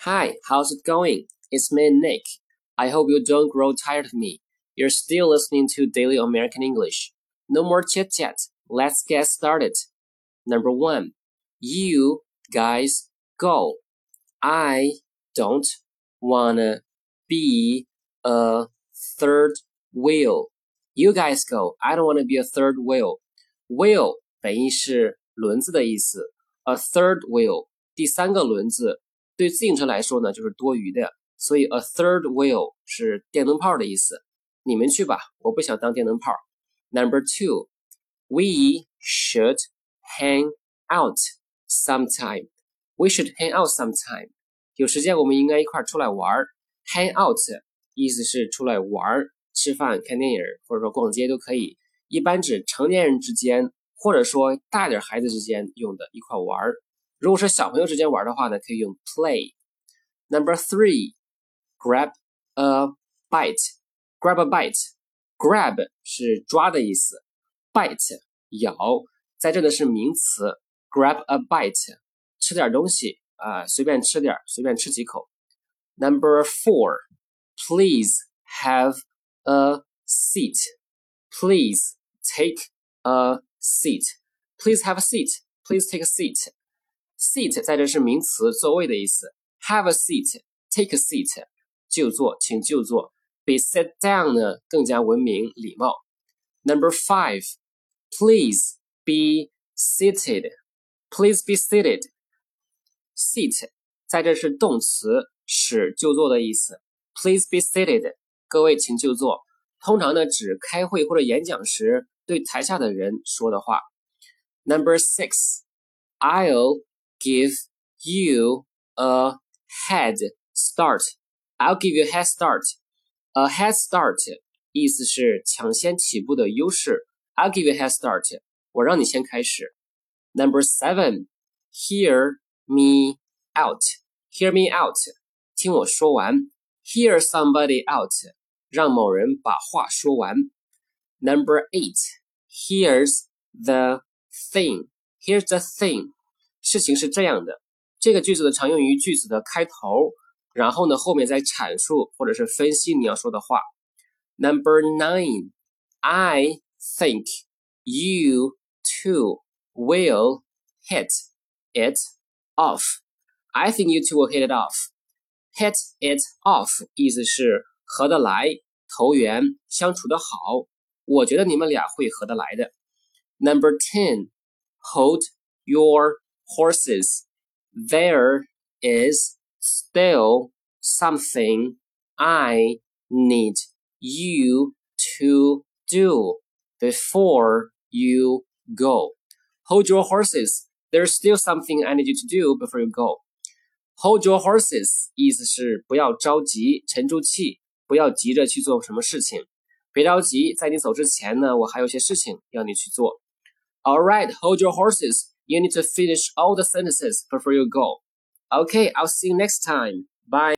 Hi, how's it going? It's me, Nick. I hope you don't grow tired of me. You're still listening to Daily American English. No more chit chat. Let's get started. Number one, you guys go. I don't wanna be a third wheel. You guys go. I don't wanna be a third wheel. Wheel 本意是轮子的意思，a third wheel 第三个轮子， 对自行车来说呢就是多余的，所以 a third wheel 是电灯泡的意思。你们去吧，我不想当电灯泡。Number two, we should hang out sometime. We should hang out sometime. 有时间我们应该一块出来玩儿。Hang out 意思是出来玩儿、吃饭、看电影或者说逛街都可以，一般指成年人之间或者说大点孩子之间用的一块玩儿。如果是小朋友之间玩的话呢，可以用 play。Number three, grab a bite. Grab a bite. Grab 是抓的意思，bite 咬，在这的是名词。Grab a bite，吃点东西啊，随便吃点，随便吃几口。Number four, please have a seat. Please take a seat. Please have a seat. Please take a seat. Seat 在这是名词，座位的意思。Have a seat, take a seat，就坐，请就坐。比 sit down 呢更加文明礼貌。Number five, please be seated. Please be seated. Seat 在这是动词，使就坐的意思。Please be seated，各位请就坐。通常呢指开会或者演讲时对台下的人说的话。Number six, I'll give you a head start. I'll give you a head start. A head start 意思是抢先起步的优势。I'll give you a head start. 我让你先开始。Number seven, hear me out. Hear me out. 听我说完。Hear somebody out. 让某人把话说完。Number eight, here's the thing. Here's the thing. 事情是这样的，这个句子的常用于句子的开头，然后呢后面再阐述或者是分析你要说的话。Number nine, I think you two will hit it off. I think you two will hit it off. Hit it off 意思是合得来、投缘、相处的好。我觉得你们俩会合得来的。Number ten, hold your horses. There is still something I need you to do before you go. Hold your horses. There's still something I need you to do before you go. Hold your horses 意思是不要着急，沉住气，不要急着去做什么事情。别着急，在你走之前呢，我还有些事情要你去做。All right, hold your horses. You need to finish all the sentences before you go. Okay, I'll see you next time. Bye.